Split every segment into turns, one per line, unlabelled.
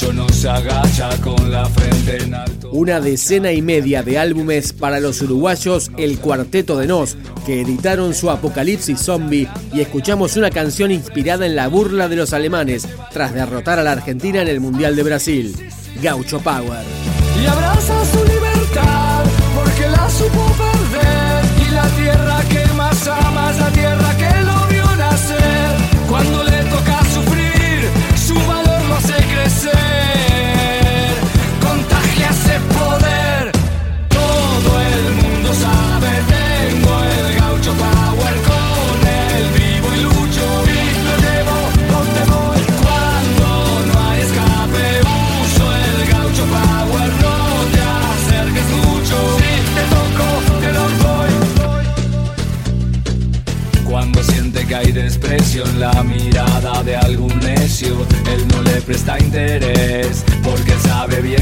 Gaucho no se agacha con la frente en alto.
Una decena y media de álbumes para los uruguayos El Cuarteto de Nos, que editaron su Apocalipsis Zombie y escuchamos una canción inspirada en la burla de los alemanes tras derrotar a la Argentina en el Mundial de Brasil. Gaucho Power.
Y abraza su libertad porque la supo perder. Y la tierra que más ama es la tierra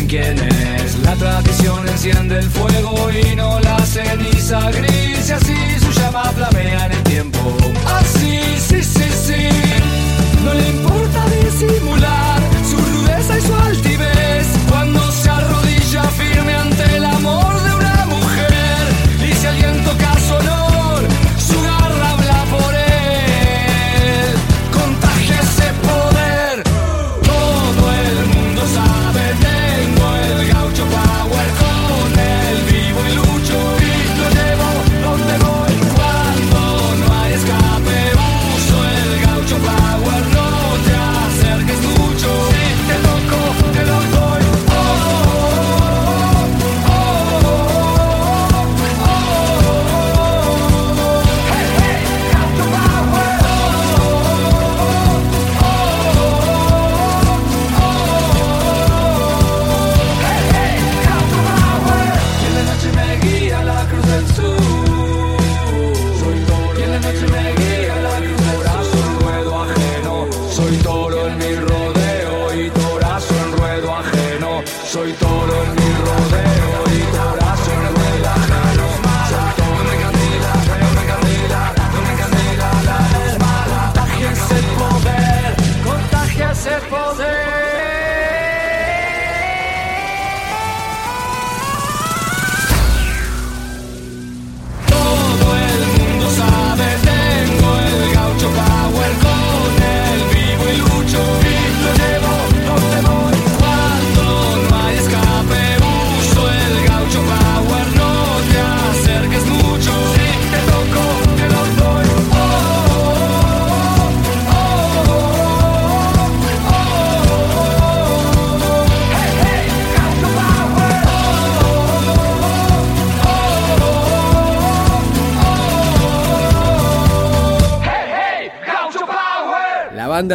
quién. La tradición enciende el fuego y no la ceniza gris, y así su llama flamea en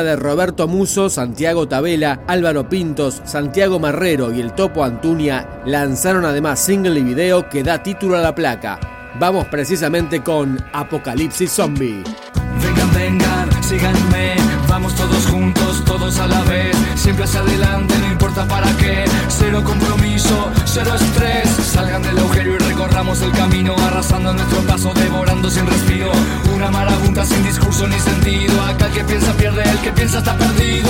de
Roberto Muso, Santiago Tabela, Álvaro Pintos, Santiago Marrero y el Topo Antunia lanzaron además single y video que da título a la placa. Vamos precisamente con Apocalipsis Zombie.
Vengan, vengan, síganme, vamos todos juntos, todos a la vez, siempre hacia adelante, no importa para qué, cero compromiso, cero estrés, salgan del agujero y recorramos el camino, arrasando nuestro paso, devorando sin respiro, una marabunta sin discurso ni sentido, acá el que piensa pierde, el que piensa está perdido,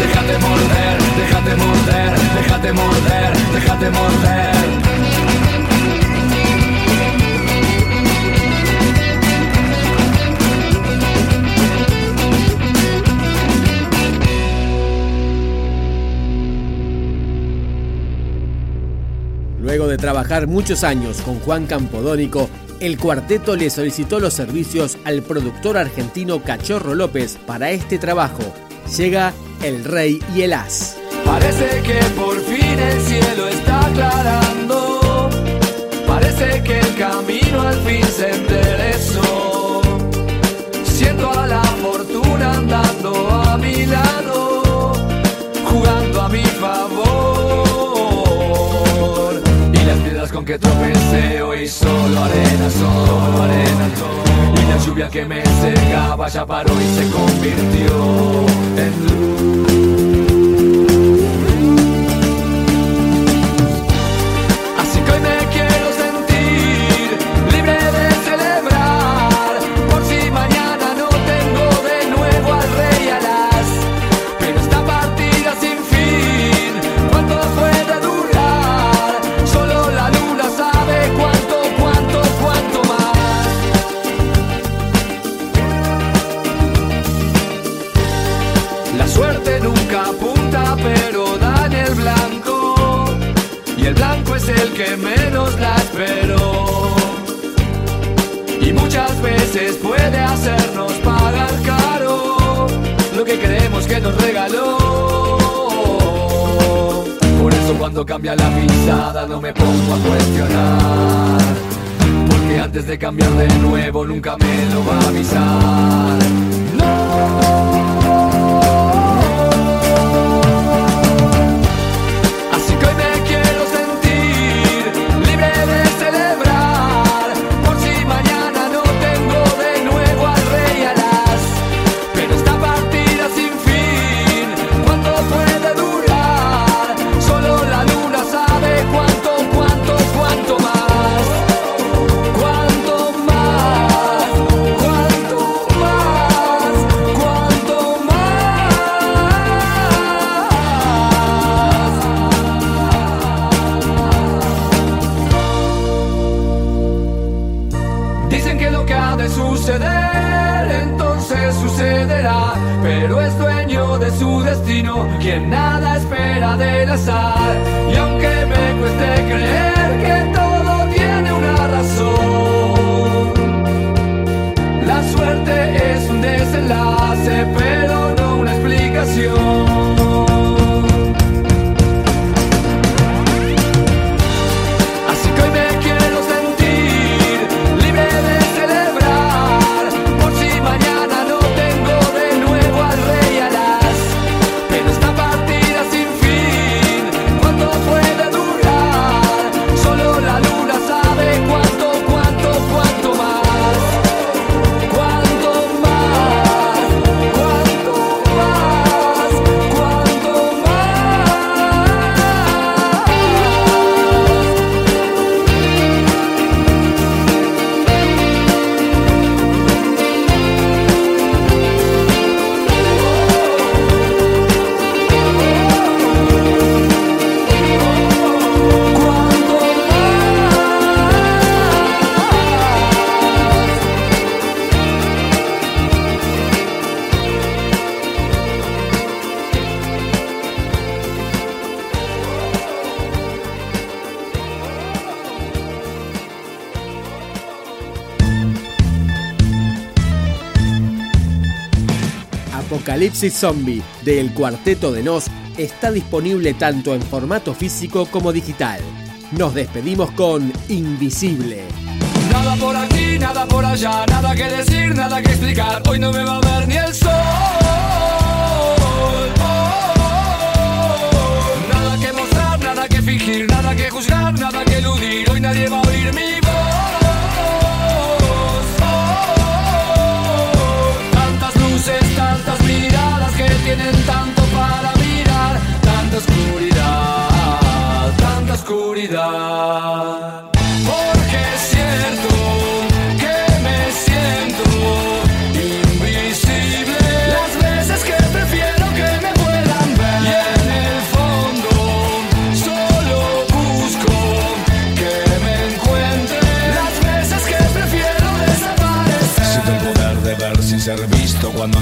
déjate morder, déjate morder, déjate morder, déjate morder.
Luego de trabajar muchos años con Juan Campodónico, el cuarteto le solicitó los servicios al productor argentino Cachorro López para este trabajo. Llega El Rey y el As.
Parece que por fin el cielo está aclarando. Parece que el camino al fin se enderezó. Siento a la fortuna andando a mi lado, jugando a mi favor. Y las piedras con que tropecé hoy solo arena, solo arena, solo. Y la lluvia que me cegaba ya paró y se convirtió en luz. La suerte nunca apunta, pero da en el blanco. Y el blanco es el que menos la esperó. Y muchas veces puede hacernos pagar caro lo que creemos que nos regaló. Por eso cuando cambia la pisada no me pongo a cuestionar. Porque antes de cambiar de nuevo nunca me lo va a avisar.
Apocalipsis Zombie del Cuarteto de Nos está disponible tanto en formato físico como digital. Nos despedimos con Invisible.
Nada por aquí, nada por allá, nada que decir, nada que explicar. Hoy no me va a ver ni el sol. Nada que mostrar, nada que fingir, nada que juzgar, nada que eludir. Hoy nadie va a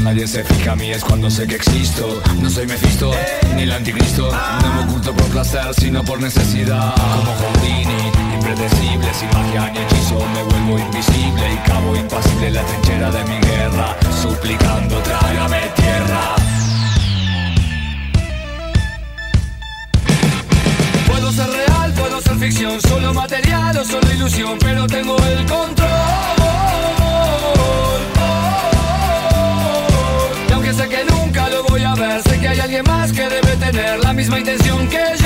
nadie se fija a mí es cuando sé que existo. No soy Mephisto, ni el anticristo. No me oculto por placer, sino por necesidad. Como Houdini, impredecible Sin magia ni hechizo me vuelvo invisible Y cabo impasible la trinchera de mi guerra Suplicando trágame tierra
Puedo ser real, puedo ser ficción, solo material o solo ilusión, pero tengo el control. Alguien más que debe tener la misma intención que yo.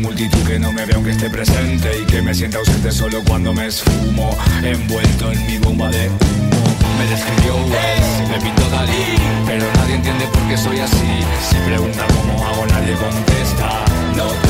Multitud que no me vea aunque esté presente Y que me sienta ausente solo cuando me esfumo Envuelto en mi bomba de humo. Me describió Wells, me pintó Dalí Pero nadie entiende por qué soy así. Si pregunta cómo hago nadie contesta. No